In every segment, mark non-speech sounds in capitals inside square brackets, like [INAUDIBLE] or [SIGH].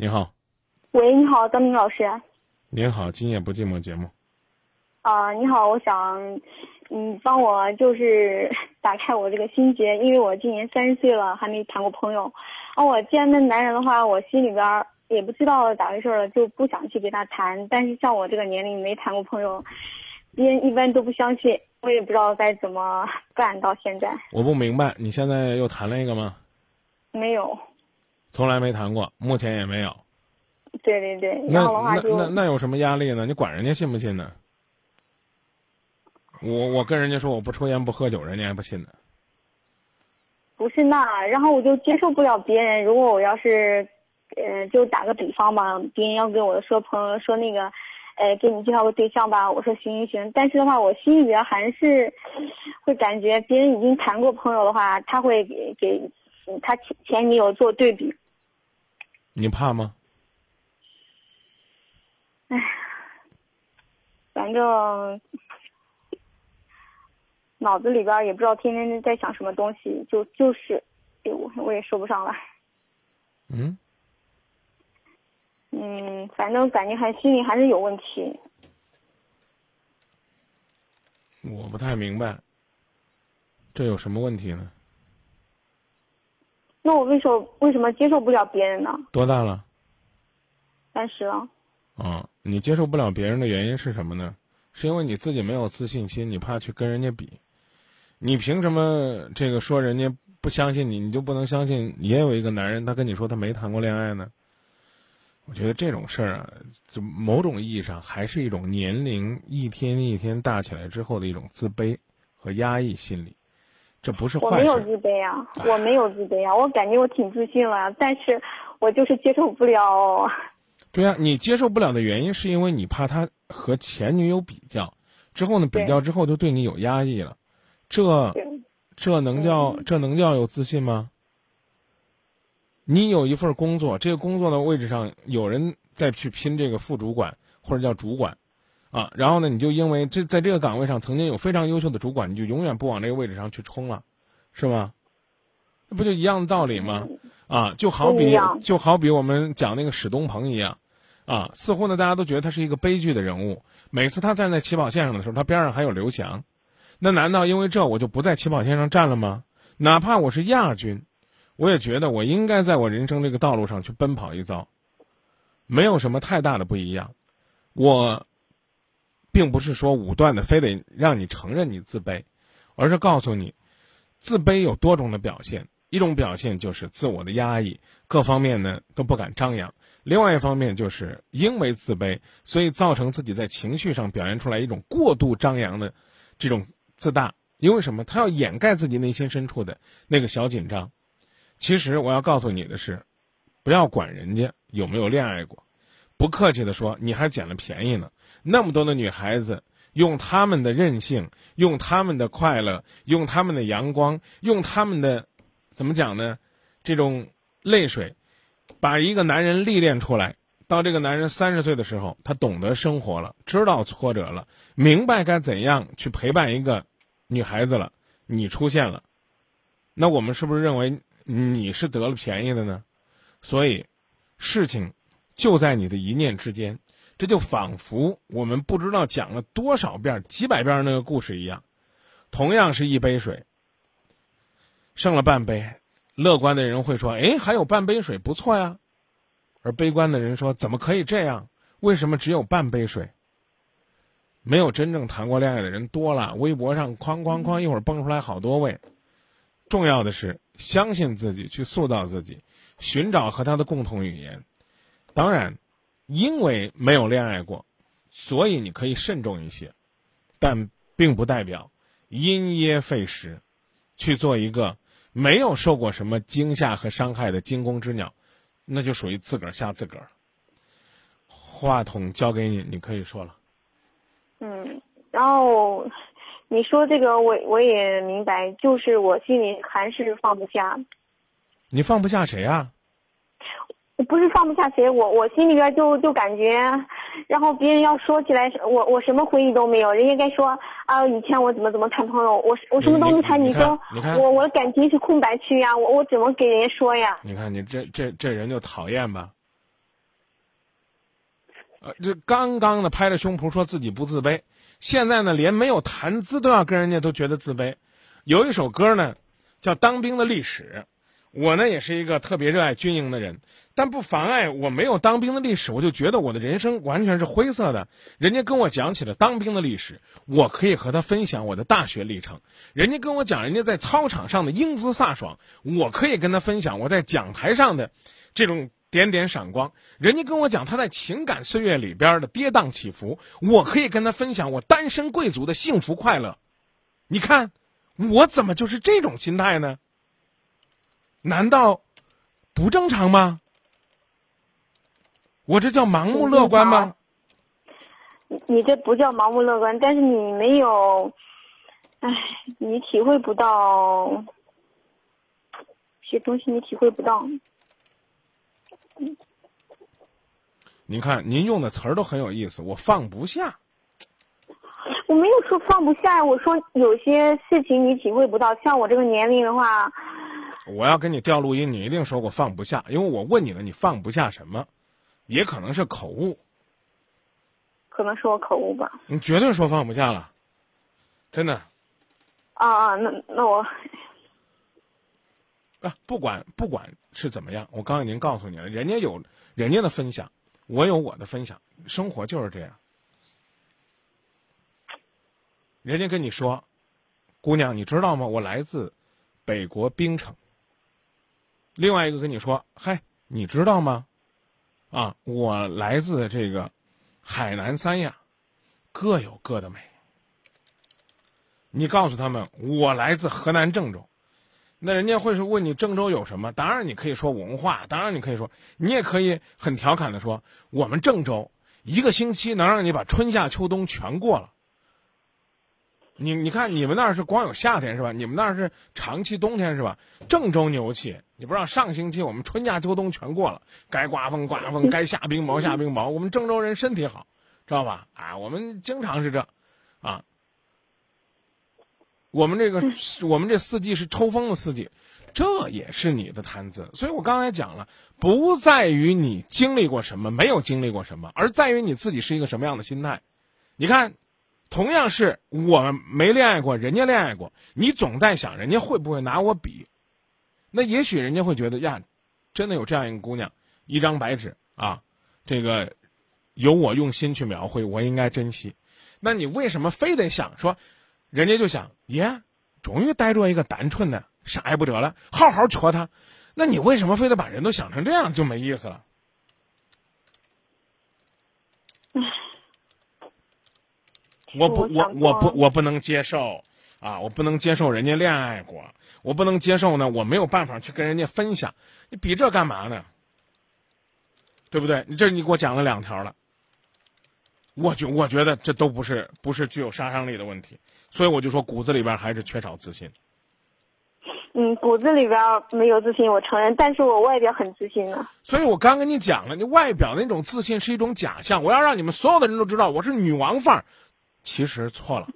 你好，喂，你好，张明老师。您好，今夜不寂寞节目。啊，你好，我想，嗯，帮我就是 [LAUGHS] 打开我这个心结，因为我今年三十岁了，还没谈过朋友。啊，我见那男人的话，我心里边也不知道咋回事了，就不想去跟他谈。但是像我这个年龄没谈过朋友，别人一般都不相信，我也不知道该怎么办。到现在，我不明白，你现在又谈了一个吗？没有。从来没谈过，目前也没有。对对对，那那那那有什么压力呢？你管人家信不信呢？我我跟人家说我不抽烟不喝酒，人家还不信呢。不是那，然后我就接受不了别人。如果我要是，呃，就打个比方吧，别人要跟我说朋友说那个，呃，给你介绍个对象吧，我说行行行。但是的话，我心里边还是会感觉别人已经谈过朋友的话，他会给给嗯他前前女友做对比。你怕吗？哎反正脑子里边也不知道天天在想什么东西，就就是，哎我我也说不上来。嗯，嗯，反正感觉还心里还是有问题。我不太明白，这有什么问题呢？那我为什么为什么接受不了别人呢？多大了？三十了，啊，你接受不了别人的原因是什么呢？是因为你自己没有自信心，你怕去跟人家比。你凭什么这个说人家不相信你，你就不能相信也有一个男人他跟你说他没谈过恋爱呢？我觉得这种事儿啊，就某种意义上还是一种年龄一天一天大起来之后的一种自卑和压抑心理，这不是坏我没有。自卑啊，我没有自卑啊，我感觉我挺自信了，但是我就是接受不了。对啊、你接受不了的原因是因为你怕他和前女友比较，之后呢，比较之后就对你有压抑了，这这能叫这能叫有自信吗？你有一份工作，这个工作的位置上有人在去拼这个副主管或者叫主管，啊，然后呢，你就因为这在这个岗位上曾经有非常优秀的主管，你就永远不往这个位置上去冲了，是吗？那不就一样的道理吗？啊，就好比就好比我们讲那个史东鹏一样，啊，似乎呢大家都觉得他是一个悲剧的人物。每次他站在起跑线上的时候，他边上还有刘翔，那难道因为这我就不在起跑线上站了吗？哪怕我是亚军，我也觉得我应该在我人生这个道路上去奔跑一遭，没有什么太大的不一样。我并不是说武断的非得让你承认你自卑，而是告诉你，自卑有多种的表现。一种表现就是自我的压抑，各方面呢都不敢张扬；另外一方面就是因为自卑，所以造成自己在情绪上表现出来一种过度张扬的这种自大。因为什么？他要掩盖自己内心深处的那个小紧张。其实我要告诉你的是，不要管人家有没有恋爱过，不客气的说，你还捡了便宜呢。那么多的女孩子用她们的任性，用她们的快乐，用她们的阳光，用她们的怎么讲呢？这种泪水，把一个男人历练出来。到这个男人三十岁的时候，他懂得生活了，知道挫折了，明白该怎样去陪伴一个女孩子了。你出现了，那我们是不是认为你是得了便宜的呢？所以，事情就在你的一念之间。这就仿佛我们不知道讲了多少遍、几百遍那个故事一样。同样是一杯水，剩了半杯，乐观的人会说：“哎，还有半杯水，不错呀。”而悲观的人说：“怎么可以这样？为什么只有半杯水？”没有真正谈过恋爱的人多了，微博上哐哐哐一会儿蹦出来好多位。重要的是相信自己，去塑造自己，寻找和他的共同语言。当然，因为没有恋爱过，所以你可以慎重一些，但并不代表因噎废食，去做一个没有受过什么惊吓和伤害的惊弓之鸟，那就属于自个儿吓自个儿。话筒交给你，你可以说了。嗯，然后你说这个我我也明白，就是我心里还是放不下。你放不下谁啊？我不是放不下谁，我我心里边就就感觉，然后别人要说起来，我我什么回忆都没有，人家该说啊，以前我怎么怎么谈朋友，我我什么都没谈，你说你看我我的感情是空白区呀，我我怎么给人家说呀？你看你这这这人就讨厌吧？呃，这刚刚的拍着胸脯说自己不自卑，现在呢连没有谈资都要跟人家都觉得自卑。有一首歌呢，叫《当兵的历史》。我呢也是一个特别热爱军营的人，但不妨碍我没有当兵的历史，我就觉得我的人生完全是灰色的。人家跟我讲起了当兵的历史，我可以和他分享我的大学历程；人家跟我讲人家在操场上的英姿飒爽，我可以跟他分享我在讲台上的这种点点闪光；人家跟我讲他在情感岁月里边的跌宕起伏，我可以跟他分享我单身贵族的幸福快乐。你看，我怎么就是这种心态呢？难道不正常吗？我这叫盲目乐观吗？你你这不叫盲目乐观，但是你没有，唉，你体会不到些东西，你体会不到。您看，您用的词儿都很有意思，我放不下。我没有说放不下，我说有些事情你体会不到，像我这个年龄的话。我要跟你调录音，你一定说我放不下，因为我问你了，你放不下什么？也可能是口误，可能是我口误吧。你绝对说放不下了，真的。啊啊，那那我啊，不管不管是怎么样，我刚才已经告诉你了，人家有人家的分享，我有我的分享，生活就是这样。人家跟你说，姑娘，你知道吗？我来自北国冰城。另外一个跟你说：“嗨，你知道吗？啊，我来自这个海南三亚，各有各的美。你告诉他们，我来自河南郑州，那人家会是问你郑州有什么？当然你可以说文化，当然你可以说，你也可以很调侃的说，我们郑州一个星期能让你把春夏秋冬全过了。”你你看，你们那儿是光有夏天是吧？你们那儿是长期冬天是吧？郑州牛气，你不知道上星期我们春夏秋冬全过了，该刮风刮风，该下冰雹下冰雹。我们郑州人身体好，知道吧？啊，我们经常是这，啊，我们这个我们这四季是抽风的四季，这也是你的谈资。所以我刚才讲了，不在于你经历过什么，没有经历过什么，而在于你自己是一个什么样的心态。你看。同样是我没恋爱过，人家恋爱过，你总在想人家会不会拿我比？那也许人家会觉得呀，真的有这样一个姑娘，一张白纸啊，这个由我用心去描绘，我应该珍惜。那你为什么非得想说，人家就想耶，终于逮着一个单纯的，啥也不得了，好好戳他？那你为什么非得把人都想成这样，就没意思了？[LAUGHS] 我不，我我不，我不能接受，啊，我不能接受人家恋爱过，我不能接受呢，我没有办法去跟人家分享，你比这干嘛呢？对不对？你这你给我讲了两条了，我觉我觉得这都不是不是具有杀伤力的问题，所以我就说骨子里边还是缺少自信。嗯，骨子里边没有自信，我承认，但是我外表很自信啊。所以我刚跟你讲了，你外表那种自信是一种假象，我要让你们所有的人都知道我是女王范儿。其实错了，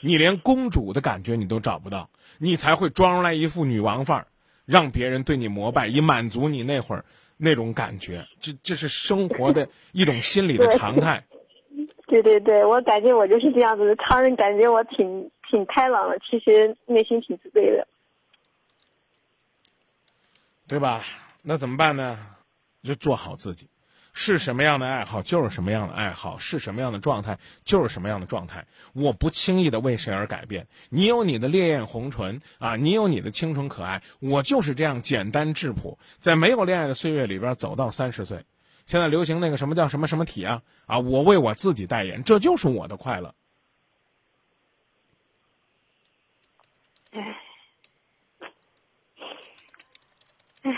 你连公主的感觉你都找不到，你才会装出来一副女王范儿，让别人对你膜拜，以满足你那会儿那种感觉。这这是生活的一种心理的常态。[LAUGHS] 对对对，我感觉我就是这样子的，常人感觉我挺挺开朗的，其实内心挺自卑的，对吧？那怎么办呢？就做好自己。是什么样的爱好就是什么样的爱好，是什么样的状态就是什么样的状态。我不轻易的为谁而改变。你有你的烈焰红唇啊，你有你的清纯可爱，我就是这样简单质朴，在没有恋爱的岁月里边走到三十岁。现在流行那个什么叫什么什么体啊啊，我为我自己代言，这就是我的快乐。唉，唉。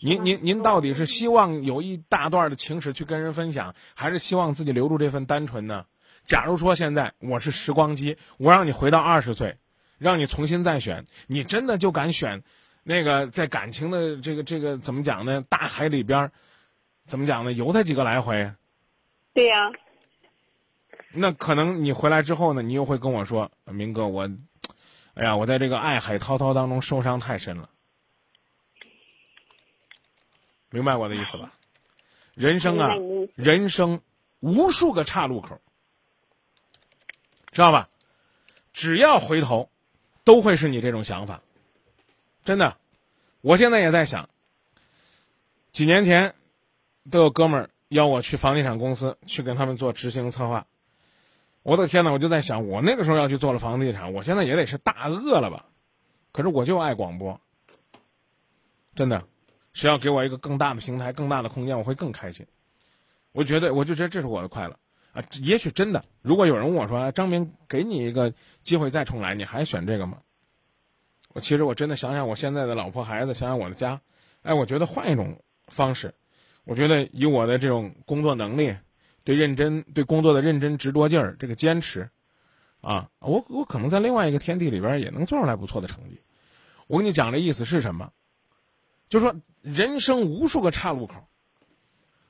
您您您到底是希望有一大段的情史去跟人分享，还是希望自己留住这份单纯呢？假如说现在我是时光机，我让你回到二十岁，让你重新再选，你真的就敢选那个在感情的这个这个怎么讲呢？大海里边，怎么讲呢？游他几个来回？对呀。那可能你回来之后呢，你又会跟我说：“明哥，我，哎呀，我在这个爱海滔滔当中受伤太深了。”明白我的意思吧？人生啊人生无数个岔路口，知道吧？只要回头，都会是你这种想法。真的，我现在也在想，几年前都有哥们儿邀我去房地产公司去跟他们做执行策划。我的天呐，我就在想，我那个时候要去做了房地产，我现在也得是大鳄了吧？可是我就爱广播，真的，谁要给我一个更大的平台、更大的空间，我会更开心。我觉得，我就觉得这是我的快乐啊！也许真的，如果有人问我说：“张明，给你一个机会再重来，你还选这个吗？”我其实我真的想想我现在的老婆孩子，想想我的家，哎，我觉得换一种方式，我觉得以我的这种工作能力，对认真、对工作的认真、执着劲儿，这个坚持，啊，我我可能在另外一个天地里边也能做出来不错的成绩。我跟你讲这意思是什么？就说人生无数个岔路口，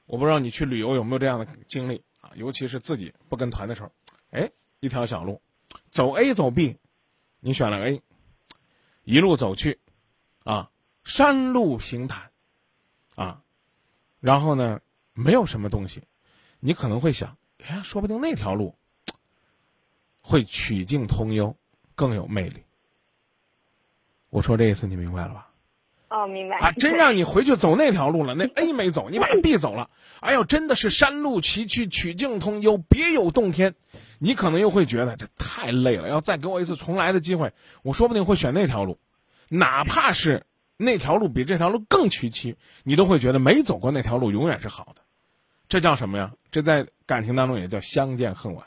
我不知道你去旅游有没有这样的经历啊？尤其是自己不跟团的时候，哎，一条小路，走 A 走 B，你选了 A，一路走去，啊，山路平坦，啊，然后呢，没有什么东西，你可能会想，哎，说不定那条路会曲径通幽，更有魅力。我说这意思你明白了吧？哦，明白。啊，真让你回去走那条路了，那 A 没走，你把 B 走了，哎呦，真的是山路崎岖，曲径通幽，别有洞天。你可能又会觉得这太累了，要再给我一次重来的机会，我说不定会选那条路，哪怕是那条路比这条路更曲奇，你都会觉得没走过那条路永远是好的。这叫什么呀？这在感情当中也叫相见恨晚。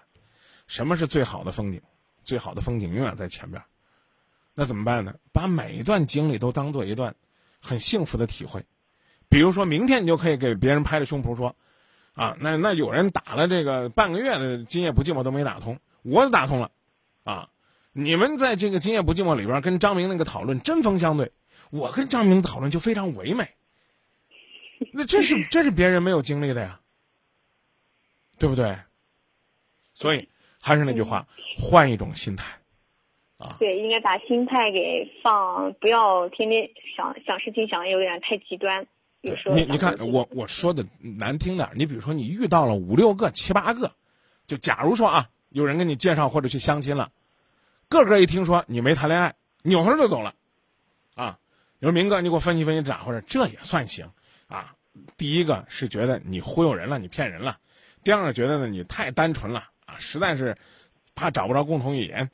什么是最好的风景？最好的风景永远在前边。那怎么办呢？把每一段经历都当做一段很幸福的体会。比如说明天你就可以给别人拍着胸脯说：“啊，那那有人打了这个半个月的今夜不寂寞都没打通，我打通了。啊，你们在这个今夜不寂寞里边跟张明那个讨论针锋相对，我跟张明讨论就非常唯美。那这是这是别人没有经历的呀，对不对？所以还是那句话，换一种心态。”对，应该把心态给放，不要天天想想事情想的有点太极端。有时候你你看我我说的难听点，你比如说你遇到了五六个七八个，就假如说啊，有人给你介绍或者去相亲了，个个一听说你没谈恋爱，扭头就走了，啊，你说明哥，你给我分析分析咋回事？这也算行啊。第一个是觉得你忽悠人了，你骗人了；第二个觉得呢你太单纯了啊，实在是怕找不着共同语言。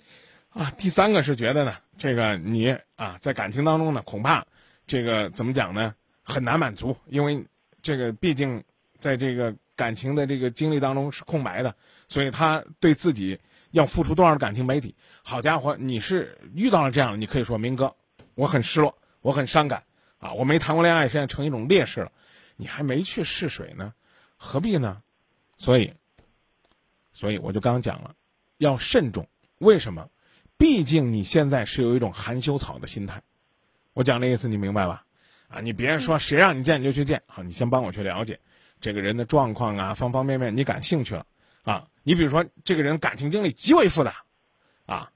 啊，第三个是觉得呢，这个你啊，在感情当中呢，恐怕这个怎么讲呢，很难满足，因为这个毕竟在这个感情的这个经历当中是空白的，所以他对自己要付出多少感情媒体。好家伙，你是遇到了这样的，你可以说明哥，我很失落，我很伤感啊，我没谈过恋爱，现在成一种劣势了，你还没去试水呢，何必呢？所以，所以我就刚讲了，要慎重，为什么？毕竟你现在是有一种含羞草的心态，我讲这意思你明白吧？啊，你别说谁让你见你就去见，好，你先帮我去了解这个人的状况啊，方方面面你感兴趣了。啊。你比如说这个人感情经历极为复杂，啊，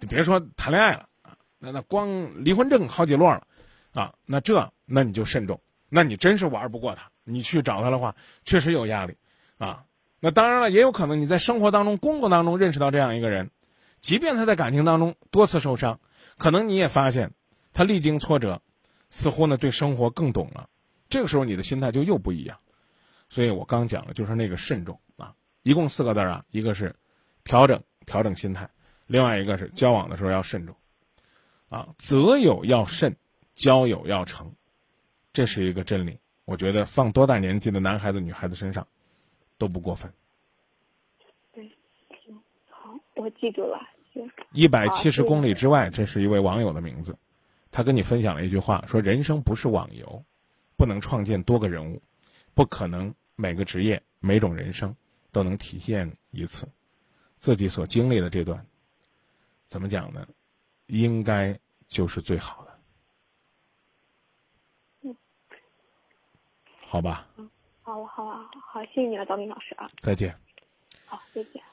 你别说谈恋爱了。啊，那那光离婚证好几摞了，啊，那这那你就慎重，那你真是玩不过他，你去找他的话确实有压力，啊，那当然了，也有可能你在生活当中、工作当中认识到这样一个人。即便他在感情当中多次受伤，可能你也发现，他历经挫折，似乎呢对生活更懂了。这个时候你的心态就又不一样。所以我刚讲了，就是那个慎重啊，一共四个字啊，一个是调整调整心态，另外一个是交往的时候要慎重啊，择友要慎，交友要诚，这是一个真理。我觉得放多大年纪的男孩子、女孩子身上都不过分。对，行，好，我记住了。一百七十公里之外，这是一位网友的名字，他跟你分享了一句话，说人生不是网游，不能创建多个人物，不可能每个职业、每种人生都能体现一次，自己所经历的这段，怎么讲呢？应该就是最好的。嗯，好吧。嗯，好，好啊，好，谢谢你了，张明老师啊。再见。好，再见。